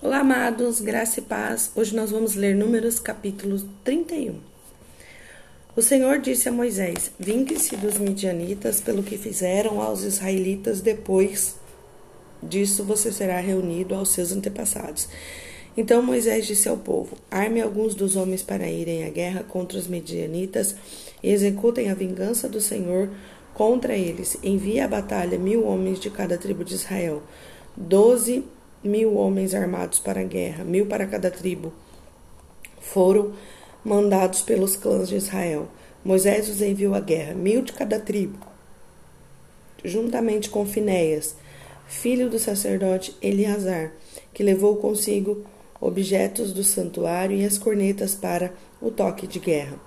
Olá, amados, graça e paz. Hoje nós vamos ler Números capítulo 31. O Senhor disse a Moisés: Vingue-se dos midianitas pelo que fizeram aos israelitas, depois disso você será reunido aos seus antepassados. Então Moisés disse ao povo: Arme alguns dos homens para irem à guerra contra os midianitas e executem a vingança do Senhor contra eles. Envie à batalha mil homens de cada tribo de Israel. Doze mil homens armados para a guerra, mil para cada tribo, foram mandados pelos clãs de Israel. Moisés os enviou à guerra, mil de cada tribo, juntamente com Finéias, filho do sacerdote Eleazar, que levou consigo objetos do santuário e as cornetas para o toque de guerra.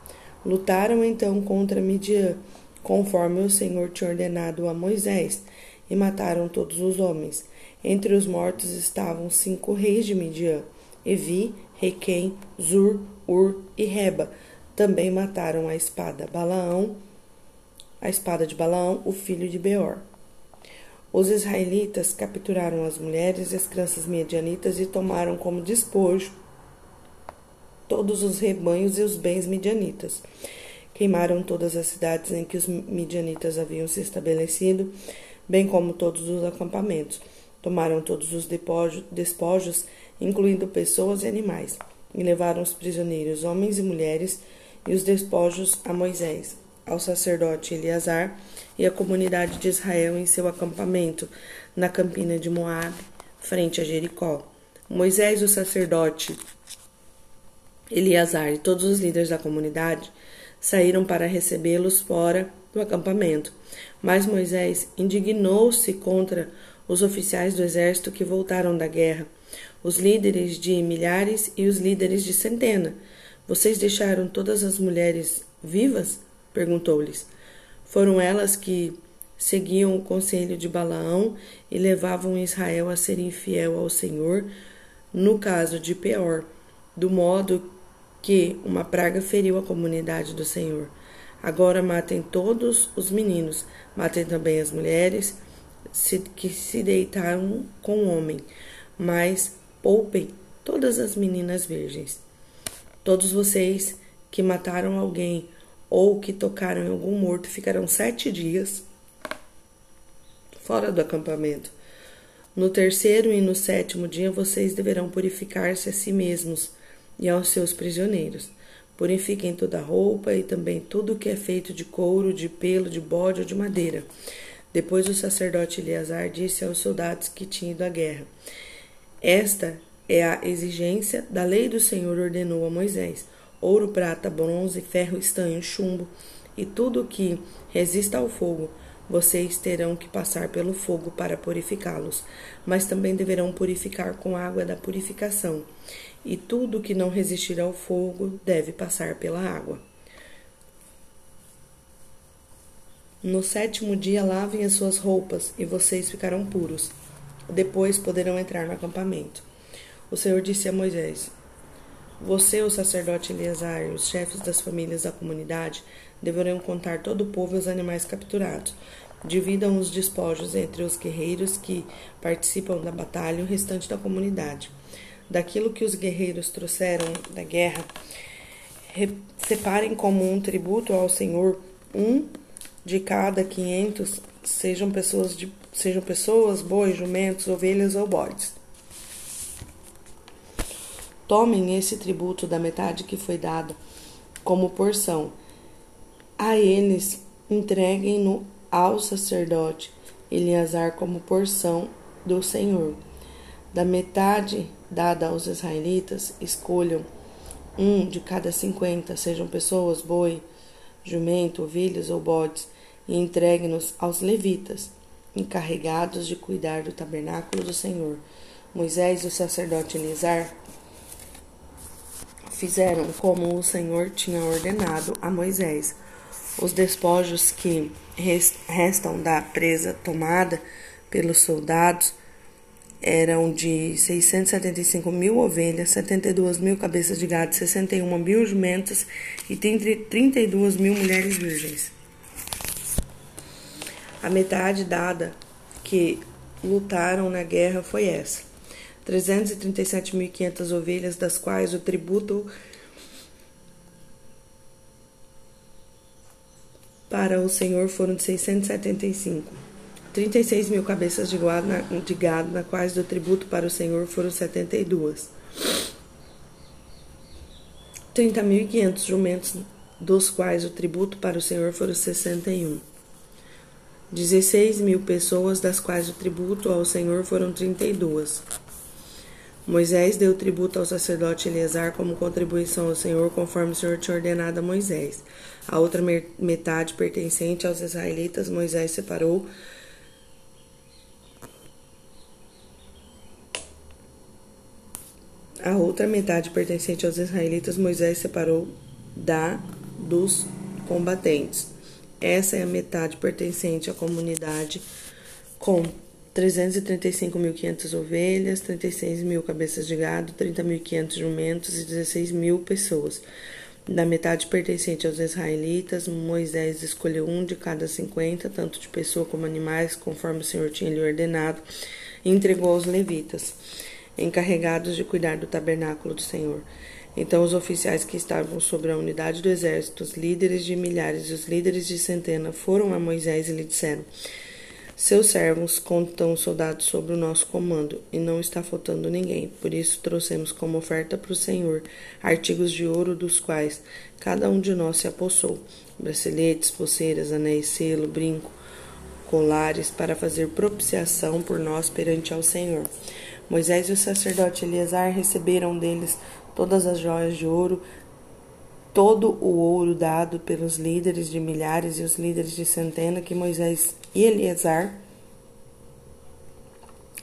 Lutaram então contra Midian, conforme o Senhor tinha ordenado a Moisés, e mataram todos os homens. Entre os mortos estavam cinco reis de Midian: Evi, Requem, Zur, Ur e Reba. Também mataram a espada Balaão, a espada de Balaão, o filho de Beor. Os israelitas capturaram as mulheres e as crianças medianitas e tomaram como despojo todos os rebanhos e os bens midianitas. Queimaram todas as cidades em que os midianitas haviam se estabelecido, bem como todos os acampamentos. Tomaram todos os despojos, incluindo pessoas e animais, e levaram os prisioneiros, homens e mulheres, e os despojos a Moisés, ao sacerdote Eleazar e à comunidade de Israel em seu acampamento, na campina de Moabe, frente a Jericó. Moisés, o sacerdote Eleazar e todos os líderes da comunidade saíram para recebê-los fora do acampamento. Mas Moisés indignou-se contra os oficiais do exército que voltaram da guerra, os líderes de milhares e os líderes de centena. Vocês deixaram todas as mulheres vivas? perguntou-lhes. Foram elas que seguiam o conselho de Balaão e levavam Israel a ser infiel ao Senhor, no caso de Peor, do modo que uma praga feriu a comunidade do Senhor. Agora matem todos os meninos, matem também as mulheres que se deitaram com o homem, mas poupem todas as meninas virgens. Todos vocês que mataram alguém ou que tocaram em algum morto ficarão sete dias fora do acampamento. No terceiro e no sétimo dia vocês deverão purificar-se a si mesmos e aos seus prisioneiros. Purifiquem toda a roupa e também tudo o que é feito de couro, de pelo, de bode ou de madeira. Depois o sacerdote Eleazar disse aos soldados que tinham ido à guerra: Esta é a exigência da lei do Senhor ordenou a Moisés: ouro, prata, bronze, ferro, estanho, chumbo e tudo que resista ao fogo. Vocês terão que passar pelo fogo para purificá-los, mas também deverão purificar com água da purificação. E tudo que não resistir ao fogo deve passar pela água. No sétimo dia lavem as suas roupas, e vocês ficarão puros. Depois poderão entrar no acampamento. O Senhor disse a Moisés: Você, o sacerdote Eleazar e os chefes das famílias da comunidade deverão contar todo o povo e os animais capturados. Dividam os despojos entre os guerreiros que participam da batalha e o restante da comunidade. Daquilo que os guerreiros trouxeram da guerra, separem como um tributo ao Senhor um de cada quinhentos sejam pessoas, de, sejam pessoas, bois, jumentos, ovelhas ou bodes. Tomem esse tributo da metade que foi dado como porção. A eles entreguem-no ao sacerdote Eleazar como porção do Senhor. Da metade dada aos israelitas, escolham um de cada cinquenta, sejam pessoas, boi, jumento, ovelhas ou bodes, e entregue-nos aos levitas, encarregados de cuidar do tabernáculo do Senhor. Moisés e o sacerdote Elizar fizeram como o Senhor tinha ordenado a Moisés. Os despojos que restam da presa tomada pelos soldados eram de 675 mil ovelhas, 72 mil cabeças de gado, 61 mil jumentos e 32 mil mulheres virgens. A metade dada que lutaram na guerra foi essa. 337.500 ovelhas, das quais o tributo para o Senhor foram de 675. 36 mil cabeças de gado, na, de gado, na quais do tributo para o Senhor foram 72. 30.500 jumentos, dos quais o tributo para o Senhor foram 61. 16 mil pessoas, das quais o tributo ao Senhor foram 32. Moisés deu tributo ao sacerdote Eleazar como contribuição ao Senhor, conforme o Senhor tinha ordenado a Moisés. A outra metade pertencente aos israelitas, Moisés separou A outra metade pertencente aos israelitas, Moisés separou da dos combatentes. Essa é a metade pertencente à comunidade, com 335.500 ovelhas, 36 mil cabeças de gado, 30.500 jumentos e 16 mil pessoas. Da metade pertencente aos israelitas, Moisés escolheu um de cada cinquenta, tanto de pessoa como animais, conforme o Senhor tinha lhe ordenado, e entregou aos levitas encarregados de cuidar do tabernáculo do Senhor. Então os oficiais que estavam sobre a unidade do exército, os líderes de milhares e os líderes de centena, foram a Moisés e lhe disseram: Seus servos contam soldados sobre o nosso comando, e não está faltando ninguém. Por isso trouxemos como oferta para o Senhor artigos de ouro dos quais cada um de nós se apossou: braceletes, pulseiras, anéis, selo, brinco, colares, para fazer propiciação por nós perante ao Senhor. Moisés e o sacerdote Eleazar receberam deles todas as joias de ouro, todo o ouro dado pelos líderes de milhares e os líderes de centena que Moisés e Eleazar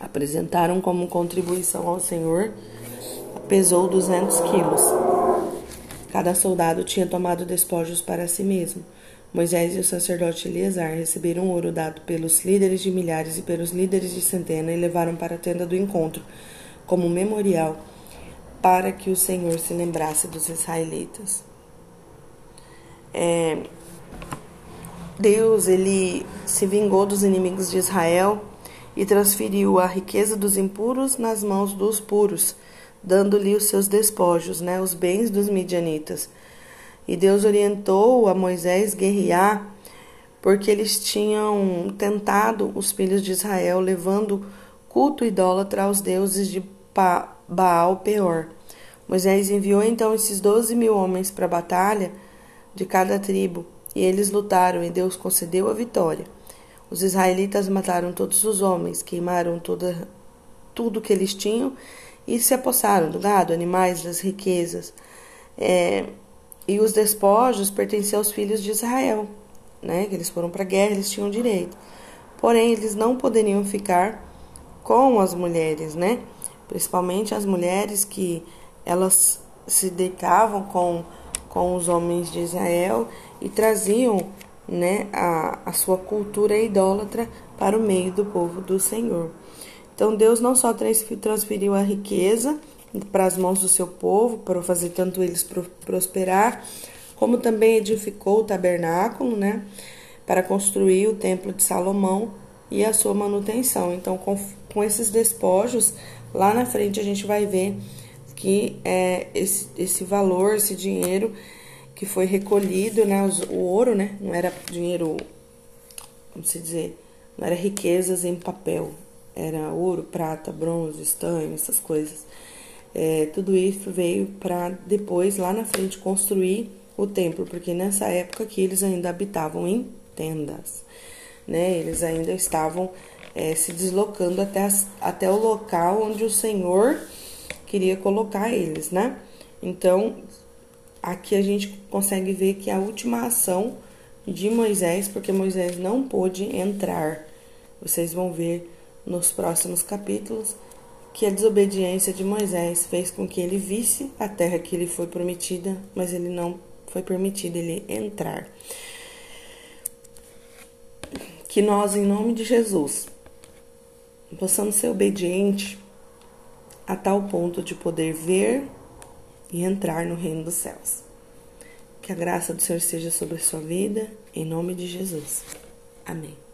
apresentaram como contribuição ao Senhor, pesou 200 quilos. Cada soldado tinha tomado despojos para si mesmo. Moisés e o sacerdote Eleazar receberam ouro dado pelos líderes de milhares e pelos líderes de centena e levaram para a tenda do encontro, como memorial, para que o Senhor se lembrasse dos israelitas. É, Deus ele se vingou dos inimigos de Israel e transferiu a riqueza dos impuros nas mãos dos puros, dando-lhe os seus despojos, né, os bens dos midianitas. E Deus orientou a Moisés guerrear porque eles tinham tentado os filhos de Israel, levando culto idólatra aos deuses de Baal Peor. Moisés enviou então esses doze mil homens para a batalha de cada tribo, e eles lutaram, e Deus concedeu a vitória. Os israelitas mataram todos os homens, queimaram toda, tudo que eles tinham e se apossaram do gado, animais, das riquezas. É, e os despojos pertenciam aos filhos de Israel, né? Que eles foram para a guerra, eles tinham direito. Porém, eles não poderiam ficar com as mulheres, né? Principalmente as mulheres que elas se deitavam com, com os homens de Israel e traziam né, a, a sua cultura idólatra para o meio do povo do Senhor. Então Deus não só transferiu a riqueza para as mãos do seu povo, para fazer tanto eles prosperar, como também edificou o tabernáculo, né, para construir o templo de Salomão e a sua manutenção. Então, com, com esses despojos, lá na frente a gente vai ver que é, esse, esse valor, esse dinheiro que foi recolhido, né, os, o ouro, né, não era dinheiro, como se dizer, não era riquezas em papel, era ouro, prata, bronze, estanho, essas coisas. É, tudo isso veio para depois, lá na frente, construir o templo, porque nessa época que eles ainda habitavam em tendas, né? Eles ainda estavam é, se deslocando até, as, até o local onde o Senhor queria colocar eles, né? Então, aqui a gente consegue ver que a última ação de Moisés, porque Moisés não pôde entrar, vocês vão ver nos próximos capítulos que a desobediência de Moisés fez com que ele visse a terra que lhe foi prometida, mas ele não foi permitido ele entrar. Que nós, em nome de Jesus, possamos ser obedientes a tal ponto de poder ver e entrar no reino dos céus. Que a graça do Senhor seja sobre a sua vida, em nome de Jesus. Amém.